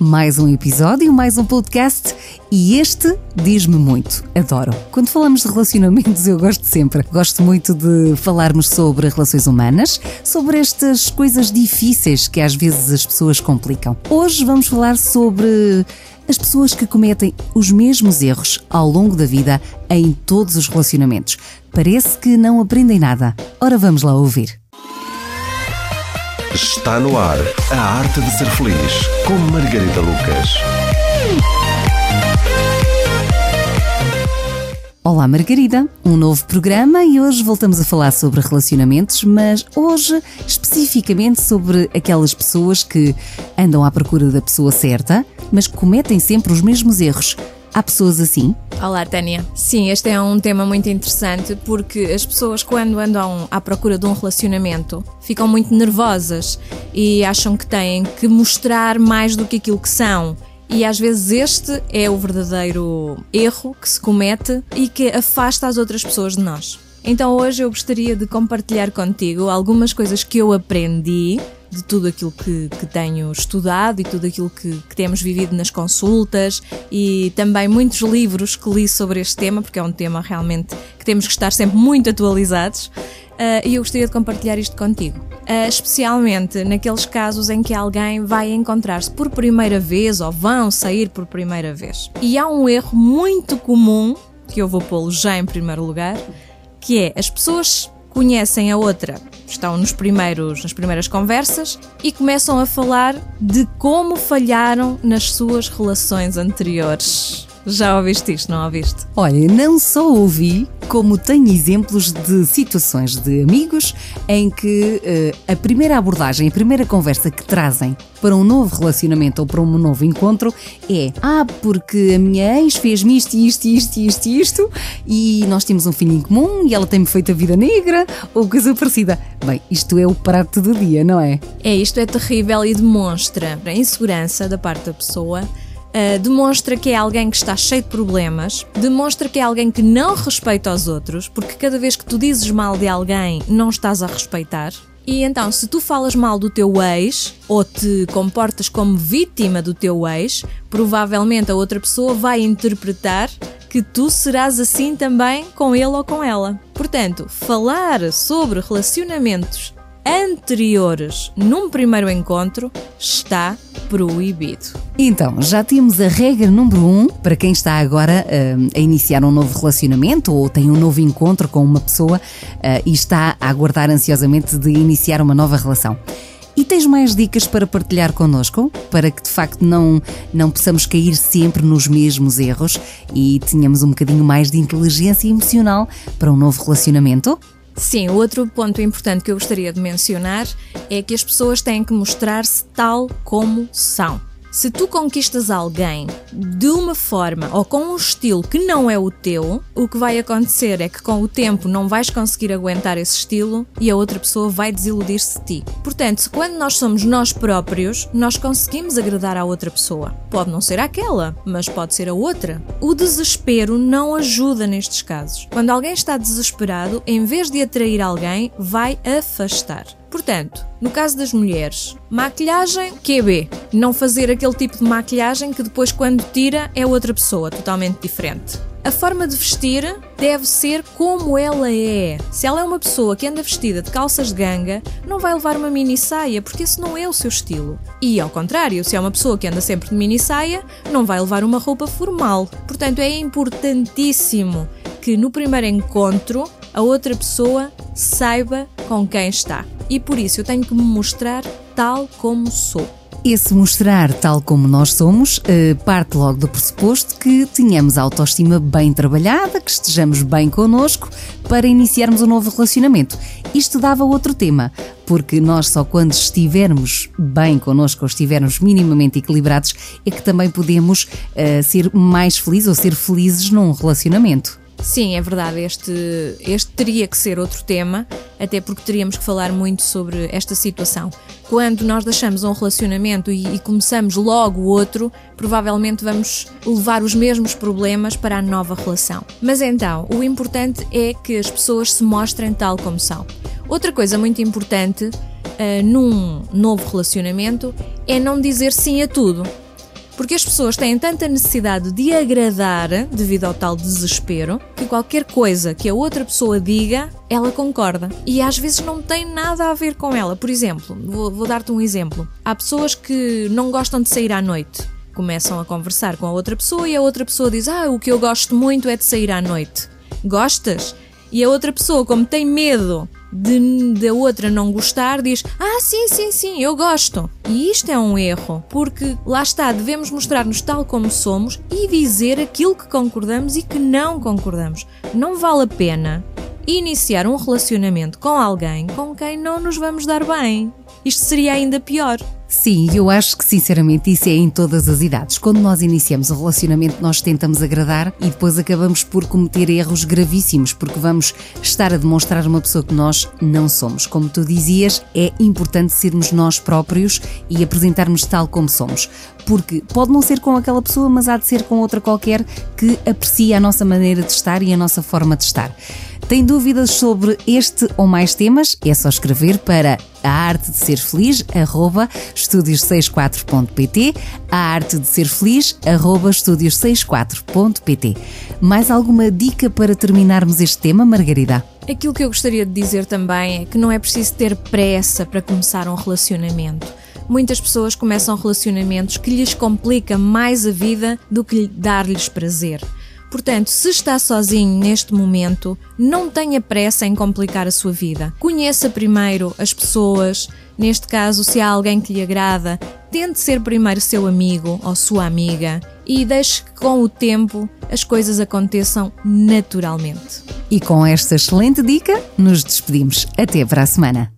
Mais um episódio, mais um podcast e este diz-me muito. Adoro. Quando falamos de relacionamentos, eu gosto sempre. Gosto muito de falarmos sobre relações humanas, sobre estas coisas difíceis que às vezes as pessoas complicam. Hoje vamos falar sobre as pessoas que cometem os mesmos erros ao longo da vida em todos os relacionamentos. Parece que não aprendem nada. Ora, vamos lá ouvir. Está no ar a arte de ser feliz com Margarida Lucas. Olá Margarida, um novo programa e hoje voltamos a falar sobre relacionamentos, mas hoje especificamente sobre aquelas pessoas que andam à procura da pessoa certa, mas cometem sempre os mesmos erros. Há pessoas assim? Olá, Tânia. Sim, este é um tema muito interessante porque as pessoas, quando andam à procura de um relacionamento, ficam muito nervosas e acham que têm que mostrar mais do que aquilo que são. E às vezes este é o verdadeiro erro que se comete e que afasta as outras pessoas de nós. Então hoje eu gostaria de compartilhar contigo algumas coisas que eu aprendi de tudo aquilo que, que tenho estudado e tudo aquilo que, que, temos vivido nas consultas e também muitos livros que li sobre este tema, porque é um tema realmente que temos que estar sempre muito atualizados. Uh, e eu gostaria de compartilhar isto contigo. Uh, especialmente naqueles casos em que alguém vai encontrar-se por primeira vez ou vão sair por primeira vez. E há um erro muito comum, que eu vou pô-lo já em primeiro lugar, que é as pessoas conhecem a outra, estão nos primeiros, nas primeiras conversas e começam a falar de como falharam nas suas relações anteriores. Já ouviste isto, não ouviste? Olha, não só ouvi, como tenho exemplos de situações de amigos em que uh, a primeira abordagem, a primeira conversa que trazem para um novo relacionamento ou para um novo encontro é Ah, porque a minha ex fez-me isto, isto, isto, isto, isto e nós temos um filho em comum e ela tem-me feito a vida negra ou coisa parecida. Bem, isto é o prato do dia, não é? É, isto é terrível e demonstra a insegurança da parte da pessoa Uh, demonstra que é alguém que está cheio de problemas, demonstra que é alguém que não respeita os outros, porque cada vez que tu dizes mal de alguém, não estás a respeitar. E então, se tu falas mal do teu ex ou te comportas como vítima do teu ex, provavelmente a outra pessoa vai interpretar que tu serás assim também com ele ou com ela. Portanto, falar sobre relacionamentos anteriores num primeiro encontro está proibido. Então, já temos a regra número um para quem está agora uh, a iniciar um novo relacionamento ou tem um novo encontro com uma pessoa uh, e está a aguardar ansiosamente de iniciar uma nova relação. E tens mais dicas para partilhar connosco? Para que de facto não, não possamos cair sempre nos mesmos erros e tenhamos um bocadinho mais de inteligência emocional para um novo relacionamento? Sim, outro ponto importante que eu gostaria de mencionar é que as pessoas têm que mostrar-se tal como são. Se tu conquistas alguém de uma forma ou com um estilo que não é o teu, o que vai acontecer é que com o tempo não vais conseguir aguentar esse estilo e a outra pessoa vai desiludir-se de ti. Portanto, quando nós somos nós próprios, nós conseguimos agradar à outra pessoa. Pode não ser aquela, mas pode ser a outra. O desespero não ajuda nestes casos. Quando alguém está desesperado, em vez de atrair alguém, vai afastar. Portanto, no caso das mulheres, maquilhagem QB. Não fazer aquele tipo de maquilhagem que depois, quando tira, é outra pessoa, totalmente diferente. A forma de vestir deve ser como ela é. Se ela é uma pessoa que anda vestida de calças de ganga, não vai levar uma mini saia, porque esse não é o seu estilo. E ao contrário, se é uma pessoa que anda sempre de mini saia, não vai levar uma roupa formal. Portanto, é importantíssimo que no primeiro encontro a outra pessoa saiba com quem está e por isso eu tenho que me mostrar tal como sou. Esse mostrar tal como nós somos eh, parte logo do pressuposto que tenhamos a autoestima bem trabalhada, que estejamos bem connosco para iniciarmos um novo relacionamento. Isto dava outro tema, porque nós só quando estivermos bem connosco ou estivermos minimamente equilibrados é que também podemos uh, ser mais felizes ou ser felizes num relacionamento. Sim, é verdade. Este, este teria que ser outro tema, até porque teríamos que falar muito sobre esta situação. Quando nós deixamos um relacionamento e, e começamos logo outro, provavelmente vamos levar os mesmos problemas para a nova relação. Mas então, o importante é que as pessoas se mostrem tal como são. Outra coisa muito importante uh, num novo relacionamento é não dizer sim a tudo. Porque as pessoas têm tanta necessidade de agradar devido ao tal desespero que qualquer coisa que a outra pessoa diga, ela concorda. E às vezes não tem nada a ver com ela. Por exemplo, vou, vou dar-te um exemplo. Há pessoas que não gostam de sair à noite. Começam a conversar com a outra pessoa e a outra pessoa diz: Ah, o que eu gosto muito é de sair à noite. Gostas? E a outra pessoa, como tem medo de da outra não gostar, diz: Ah, sim, sim, sim, eu gosto. E isto é um erro, porque lá está, devemos mostrar-nos tal como somos e dizer aquilo que concordamos e que não concordamos. Não vale a pena iniciar um relacionamento com alguém com quem não nos vamos dar bem. Isto seria ainda pior. Sim, eu acho que sinceramente isso é em todas as idades. Quando nós iniciamos o relacionamento, nós tentamos agradar e depois acabamos por cometer erros gravíssimos, porque vamos estar a demonstrar uma pessoa que nós não somos. Como tu dizias, é importante sermos nós próprios e apresentarmos tal como somos. Porque pode não ser com aquela pessoa, mas há de ser com outra qualquer que aprecia a nossa maneira de estar e a nossa forma de estar. Tem dúvidas sobre este ou mais temas? É só escrever para a arte de ser feliz, arroba estúdios64.pt, a arte de ser feliz, arroba estúdios64.pt. Mais alguma dica para terminarmos este tema, Margarida? Aquilo que eu gostaria de dizer também é que não é preciso ter pressa para começar um relacionamento. Muitas pessoas começam relacionamentos que lhes complica mais a vida do que dar-lhes prazer. Portanto, se está sozinho neste momento, não tenha pressa em complicar a sua vida. Conheça primeiro as pessoas, neste caso, se há alguém que lhe agrada, tente ser primeiro seu amigo ou sua amiga e deixe que com o tempo as coisas aconteçam naturalmente. E com esta excelente dica, nos despedimos. Até para a semana.